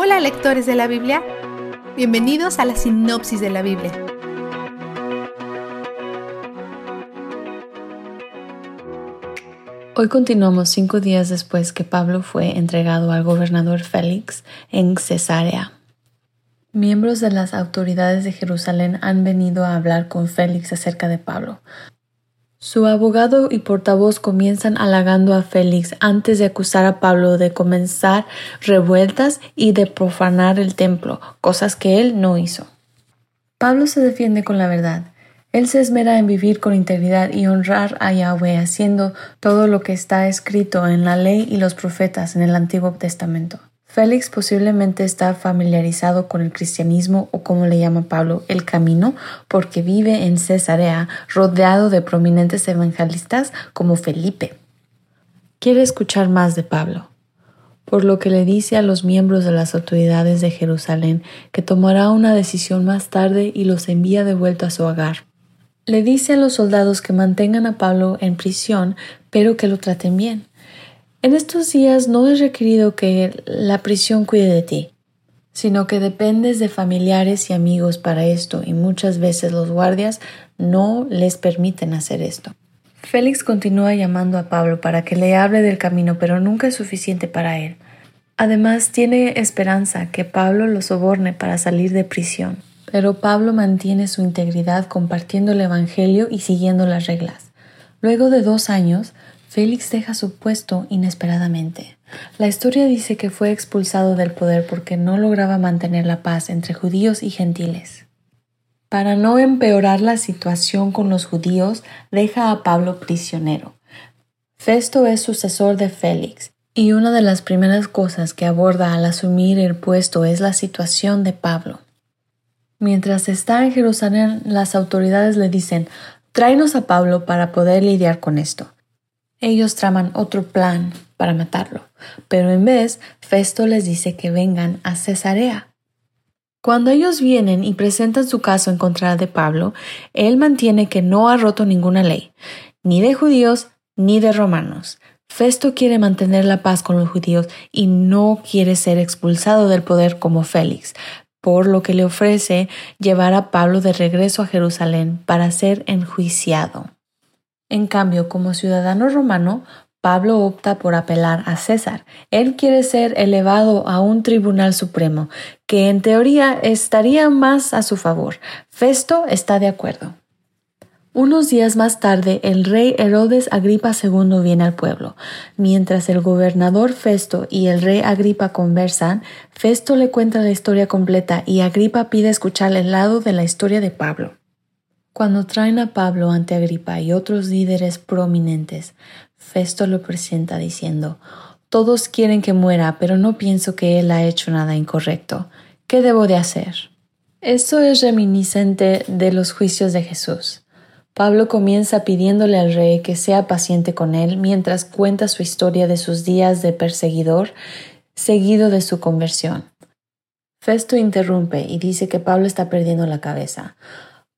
Hola lectores de la Biblia, bienvenidos a la sinopsis de la Biblia. Hoy continuamos cinco días después que Pablo fue entregado al gobernador Félix en Cesarea. Miembros de las autoridades de Jerusalén han venido a hablar con Félix acerca de Pablo. Su abogado y portavoz comienzan halagando a Félix antes de acusar a Pablo de comenzar revueltas y de profanar el templo, cosas que él no hizo. Pablo se defiende con la verdad. Él se esmera en vivir con integridad y honrar a Yahweh haciendo todo lo que está escrito en la ley y los profetas en el Antiguo Testamento. Félix posiblemente está familiarizado con el cristianismo o como le llama Pablo, el camino, porque vive en Cesarea rodeado de prominentes evangelistas como Felipe. Quiere escuchar más de Pablo, por lo que le dice a los miembros de las autoridades de Jerusalén que tomará una decisión más tarde y los envía de vuelta a su hogar le dice a los soldados que mantengan a Pablo en prisión, pero que lo traten bien. En estos días no es requerido que la prisión cuide de ti, sino que dependes de familiares y amigos para esto y muchas veces los guardias no les permiten hacer esto. Félix continúa llamando a Pablo para que le hable del camino, pero nunca es suficiente para él. Además, tiene esperanza que Pablo lo soborne para salir de prisión. Pero Pablo mantiene su integridad compartiendo el Evangelio y siguiendo las reglas. Luego de dos años, Félix deja su puesto inesperadamente. La historia dice que fue expulsado del poder porque no lograba mantener la paz entre judíos y gentiles. Para no empeorar la situación con los judíos, deja a Pablo prisionero. Festo es sucesor de Félix, y una de las primeras cosas que aborda al asumir el puesto es la situación de Pablo. Mientras está en Jerusalén, las autoridades le dicen, tráenos a Pablo para poder lidiar con esto. Ellos traman otro plan para matarlo, pero en vez, Festo les dice que vengan a Cesarea. Cuando ellos vienen y presentan su caso en contra de Pablo, él mantiene que no ha roto ninguna ley, ni de judíos ni de romanos. Festo quiere mantener la paz con los judíos y no quiere ser expulsado del poder como Félix, por lo que le ofrece llevar a Pablo de regreso a Jerusalén para ser enjuiciado. En cambio, como ciudadano romano, Pablo opta por apelar a César. Él quiere ser elevado a un tribunal supremo, que en teoría estaría más a su favor. Festo está de acuerdo. Unos días más tarde, el rey Herodes Agripa II viene al pueblo. Mientras el gobernador Festo y el rey Agripa conversan, Festo le cuenta la historia completa y Agripa pide escuchar el lado de la historia de Pablo. Cuando traen a Pablo ante Agripa y otros líderes prominentes, Festo lo presenta diciendo, Todos quieren que muera, pero no pienso que él ha hecho nada incorrecto. ¿Qué debo de hacer? Esto es reminiscente de los juicios de Jesús. Pablo comienza pidiéndole al rey que sea paciente con él mientras cuenta su historia de sus días de perseguidor, seguido de su conversión. Festo interrumpe y dice que Pablo está perdiendo la cabeza.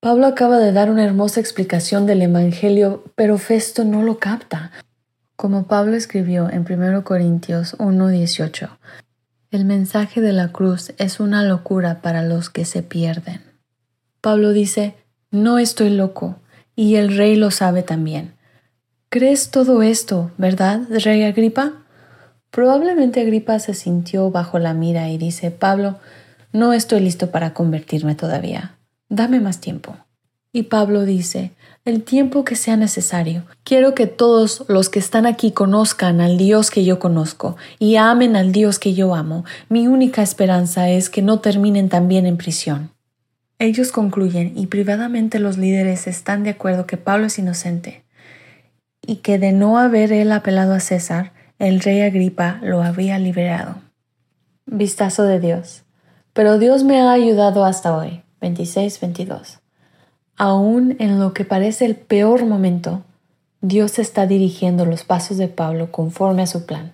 Pablo acaba de dar una hermosa explicación del Evangelio, pero Festo no lo capta. Como Pablo escribió en 1 Corintios 1:18, el mensaje de la cruz es una locura para los que se pierden. Pablo dice, no estoy loco, y el rey lo sabe también. ¿Crees todo esto, verdad, rey Agripa? Probablemente Agripa se sintió bajo la mira y dice, Pablo, no estoy listo para convertirme todavía. Dame más tiempo. Y Pablo dice, el tiempo que sea necesario. Quiero que todos los que están aquí conozcan al Dios que yo conozco y amen al Dios que yo amo. Mi única esperanza es que no terminen también en prisión. Ellos concluyen y privadamente los líderes están de acuerdo que Pablo es inocente y que de no haber él apelado a César, el rey Agripa lo habría liberado. Vistazo de Dios. Pero Dios me ha ayudado hasta hoy. 26-22. Aún en lo que parece el peor momento, Dios está dirigiendo los pasos de Pablo conforme a su plan.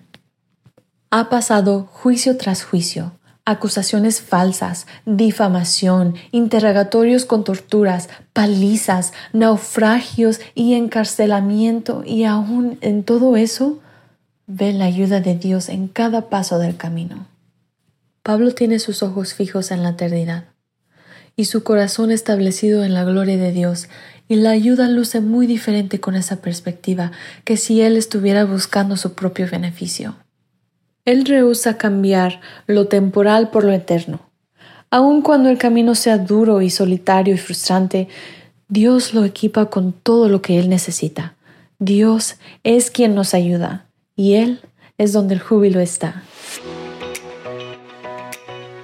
Ha pasado juicio tras juicio, acusaciones falsas, difamación, interrogatorios con torturas, palizas, naufragios y encarcelamiento, y aún en todo eso, ve la ayuda de Dios en cada paso del camino. Pablo tiene sus ojos fijos en la eternidad y su corazón establecido en la gloria de Dios, y la ayuda luce muy diferente con esa perspectiva que si él estuviera buscando su propio beneficio. Él rehúsa cambiar lo temporal por lo eterno. Aun cuando el camino sea duro y solitario y frustrante, Dios lo equipa con todo lo que Él necesita. Dios es quien nos ayuda y Él es donde el júbilo está.